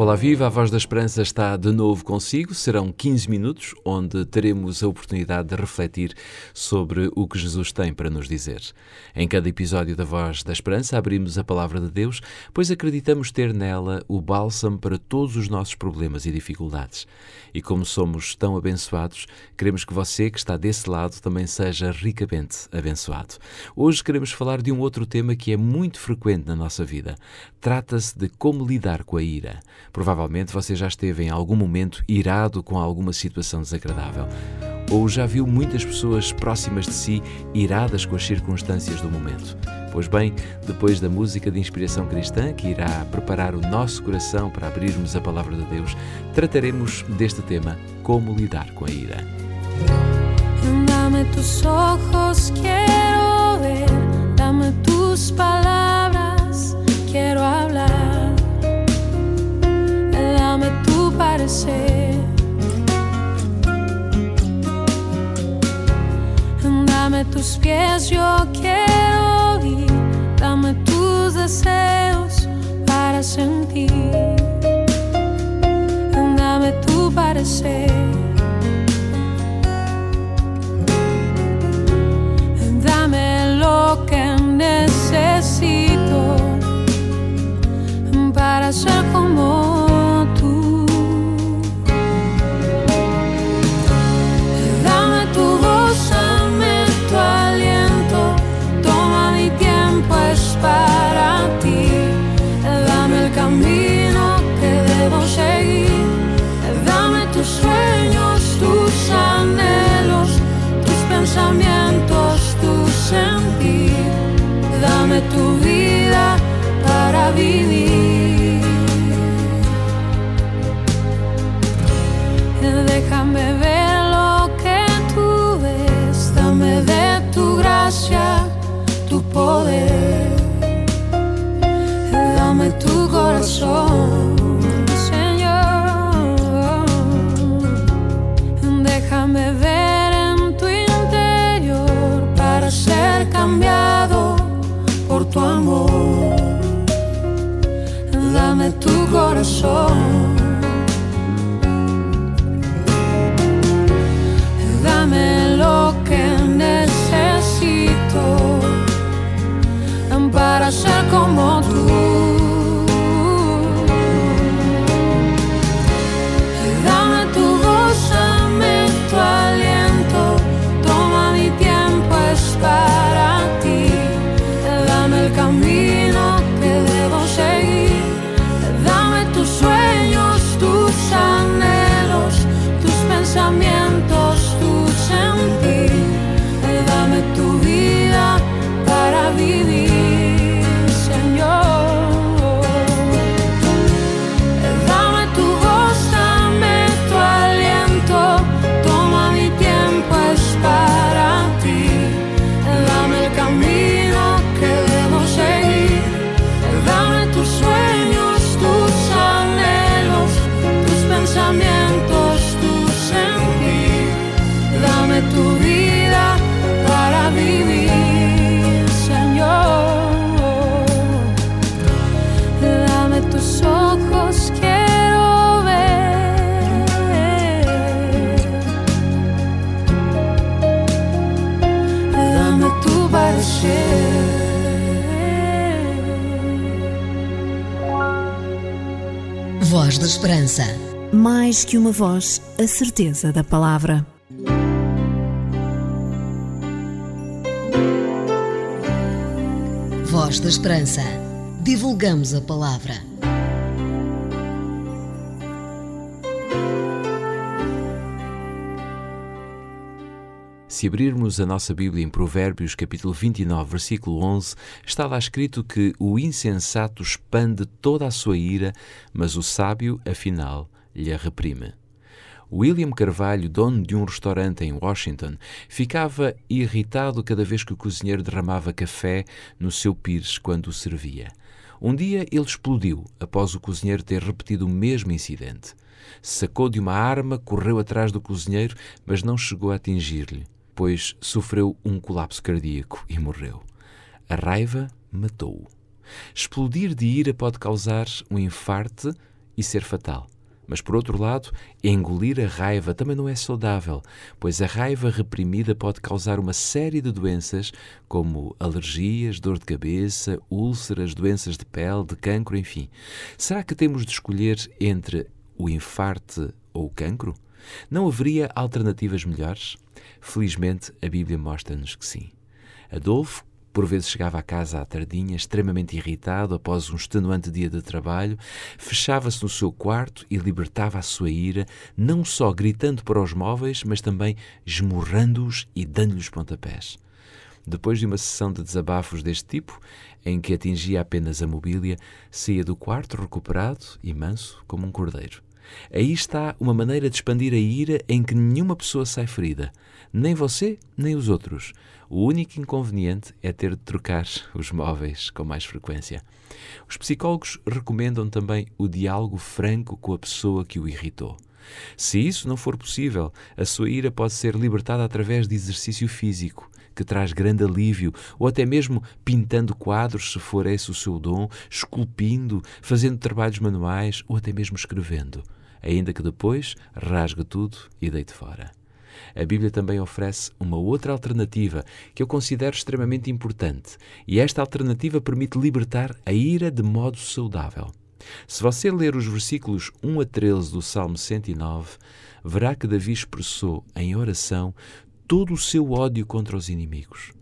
Olá, viva! A Voz da Esperança está de novo consigo. Serão 15 minutos onde teremos a oportunidade de refletir sobre o que Jesus tem para nos dizer. Em cada episódio da Voz da Esperança abrimos a palavra de Deus, pois acreditamos ter nela o bálsamo para todos os nossos problemas e dificuldades. E como somos tão abençoados, queremos que você que está desse lado também seja ricamente abençoado. Hoje queremos falar de um outro tema que é muito frequente na nossa vida. Trata-se de como lidar com a ira. Provavelmente você já esteve em algum momento irado com alguma situação desagradável. Ou já viu muitas pessoas próximas de si iradas com as circunstâncias do momento. Pois bem, depois da música de inspiração cristã, que irá preparar o nosso coração para abrirmos a palavra de Deus, trataremos deste tema: como lidar com a ira. Dame tus ojos, para corazón. Tus ojos, quiero ver. Dame tu parecer. Voz da Esperança. Mais que uma voz, a certeza da palavra. Voz da Esperança. Divulgamos a palavra. Se abrirmos a nossa Bíblia em Provérbios, capítulo 29, versículo 11, está lá escrito que o insensato expande toda a sua ira, mas o sábio, afinal, lhe reprime. William Carvalho, dono de um restaurante em Washington, ficava irritado cada vez que o cozinheiro derramava café no seu pires quando o servia. Um dia ele explodiu após o cozinheiro ter repetido o mesmo incidente. Sacou de uma arma, correu atrás do cozinheiro, mas não chegou a atingir-lhe, pois sofreu um colapso cardíaco e morreu. A raiva matou-o. Explodir de ira pode causar um infarte e ser fatal. Mas, por outro lado, engolir a raiva também não é saudável, pois a raiva reprimida pode causar uma série de doenças, como alergias, dor de cabeça, úlceras, doenças de pele, de cancro, enfim. Será que temos de escolher entre o infarte ou o cancro? Não haveria alternativas melhores? Felizmente, a Bíblia mostra-nos que sim. Adolfo, por vezes chegava a casa à tardinha, extremamente irritado após um extenuante dia de trabalho, fechava-se no seu quarto e libertava a sua ira, não só gritando para os móveis, mas também esmurrando-os e dando-lhes pontapés. Depois de uma sessão de desabafos deste tipo, em que atingia apenas a mobília, saía do quarto recuperado e manso como um cordeiro. Aí está uma maneira de expandir a ira em que nenhuma pessoa sai ferida, nem você, nem os outros. O único inconveniente é ter de trocar os móveis com mais frequência. Os psicólogos recomendam também o diálogo franco com a pessoa que o irritou. Se isso não for possível, a sua ira pode ser libertada através de exercício físico, que traz grande alívio, ou até mesmo pintando quadros, se for esse o seu dom, esculpindo, fazendo trabalhos manuais ou até mesmo escrevendo ainda que depois rasgue tudo e deite fora. A Bíblia também oferece uma outra alternativa que eu considero extremamente importante, e esta alternativa permite libertar a ira de modo saudável. Se você ler os versículos 1 a 13 do Salmo 109, verá que Davi expressou em oração todo o seu ódio contra os inimigos.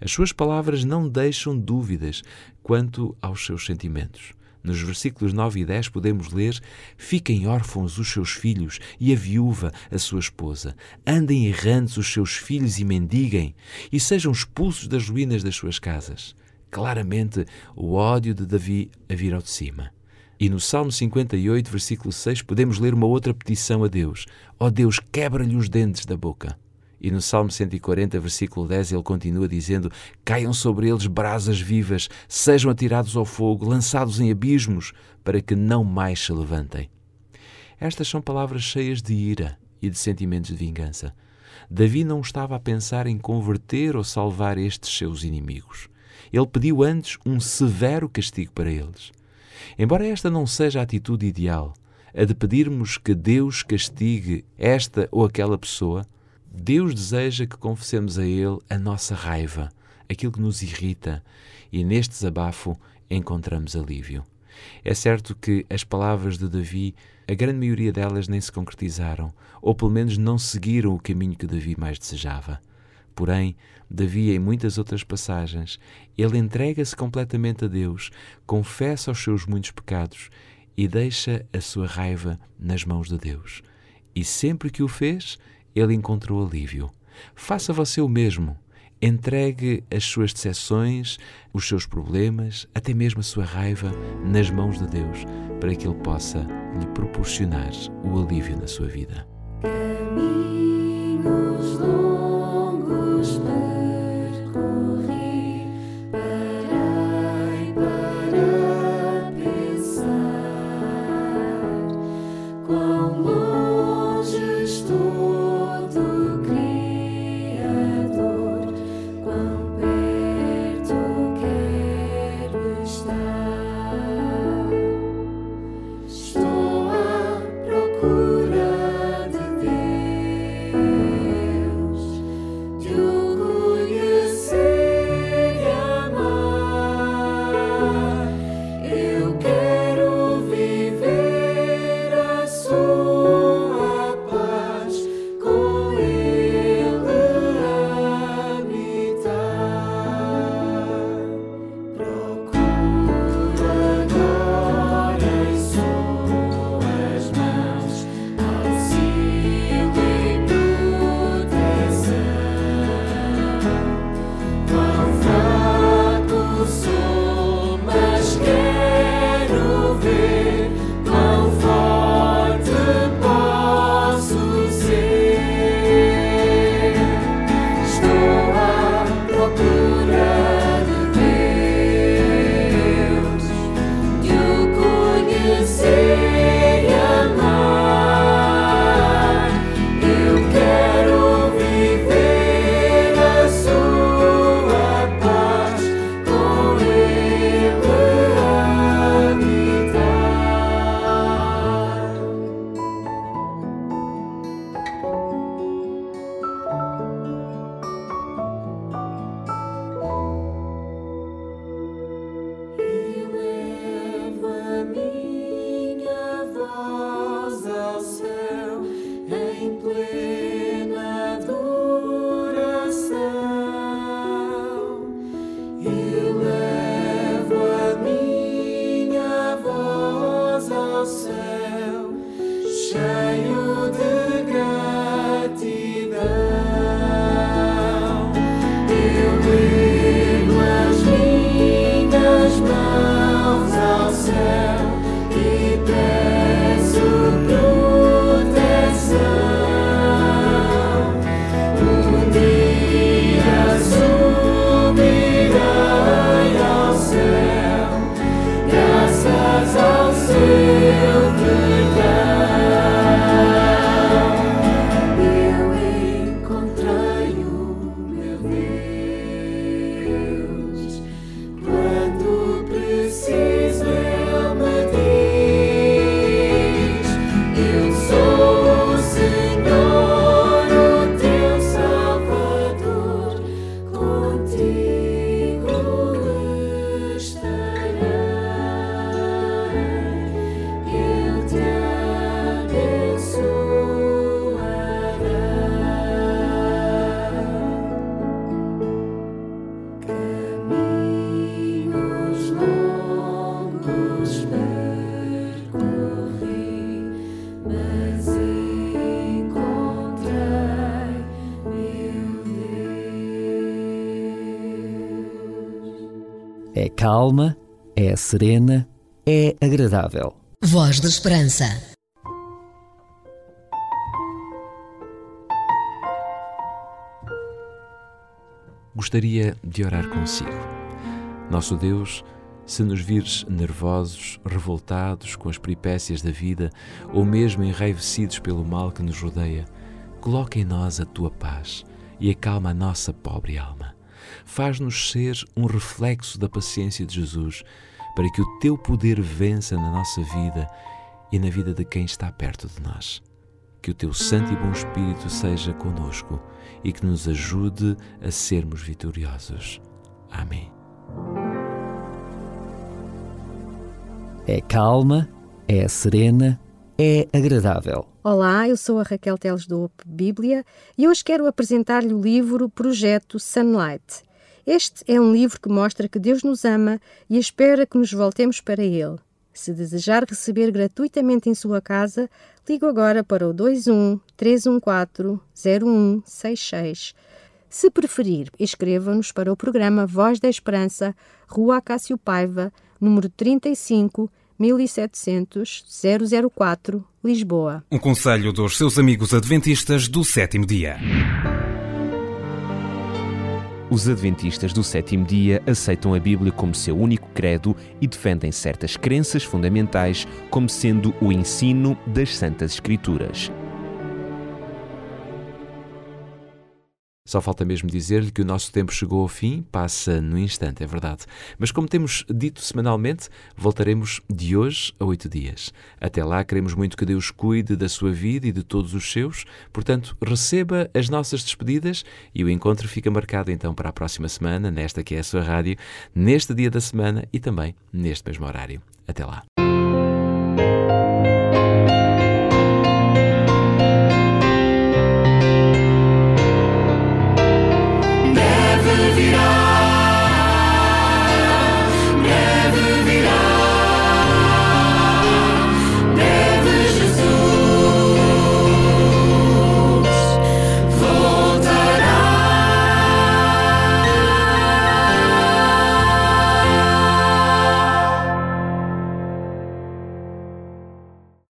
As suas palavras não deixam dúvidas quanto aos seus sentimentos. Nos versículos 9 e 10 podemos ler: Fiquem órfãos os seus filhos e a viúva, a sua esposa. Andem errantes os seus filhos e mendiguem, e sejam expulsos das ruínas das suas casas. Claramente, o ódio de Davi a vir ao de cima. E no Salmo 58, versículo 6, podemos ler uma outra petição a Deus: Ó oh Deus, quebra-lhe os dentes da boca. E no Salmo 140, versículo 10, ele continua dizendo: Caiam sobre eles brasas vivas, sejam atirados ao fogo, lançados em abismos, para que não mais se levantem. Estas são palavras cheias de ira e de sentimentos de vingança. Davi não estava a pensar em converter ou salvar estes seus inimigos. Ele pediu antes um severo castigo para eles. Embora esta não seja a atitude ideal, a de pedirmos que Deus castigue esta ou aquela pessoa, Deus deseja que confessemos a Ele a nossa raiva, aquilo que nos irrita, e neste desabafo encontramos alívio. É certo que as palavras de Davi, a grande maioria delas nem se concretizaram, ou pelo menos não seguiram o caminho que Davi mais desejava. Porém, Davi, em muitas outras passagens, ele entrega-se completamente a Deus, confessa os seus muitos pecados e deixa a sua raiva nas mãos de Deus. E sempre que o fez, ele encontrou alívio. Faça você o mesmo. Entregue as suas decepções, os seus problemas, até mesmo a sua raiva, nas mãos de Deus, para que Ele possa lhe proporcionar o alívio na sua vida. Caminhos longos now calma, é serena, é agradável. Voz da Esperança. Gostaria de orar consigo. Nosso Deus, se nos vires nervosos, revoltados com as peripécias da vida ou mesmo enraivecidos pelo mal que nos rodeia, coloca em nós a tua paz e acalma a nossa pobre alma faz-nos ser um reflexo da paciência de Jesus, para que o teu poder vença na nossa vida e na vida de quem está perto de nós. Que o teu Santo e Bom Espírito seja conosco e que nos ajude a sermos vitoriosos. Amém. É calma, é serena, é agradável. Olá, eu sou a Raquel Teles do OP Bíblia e hoje quero apresentar-lhe o livro Projeto Sunlight. Este é um livro que mostra que Deus nos ama e espera que nos voltemos para Ele. Se desejar receber gratuitamente em sua casa, ligue agora para o 21 314 0166. Se preferir, escreva-nos para o programa Voz da Esperança, Rua Acácio Paiva, número 35 1700 004, Lisboa. Um conselho dos seus amigos adventistas do sétimo dia. Os adventistas do sétimo dia aceitam a Bíblia como seu único credo e defendem certas crenças fundamentais como sendo o ensino das Santas Escrituras. Só falta mesmo dizer-lhe que o nosso tempo chegou ao fim, passa no instante, é verdade. Mas como temos dito semanalmente, voltaremos de hoje a oito dias. Até lá, queremos muito que Deus cuide da sua vida e de todos os seus, portanto, receba as nossas despedidas e o encontro fica marcado então para a próxima semana, nesta que é a sua rádio, neste dia da semana e também neste mesmo horário. Até lá.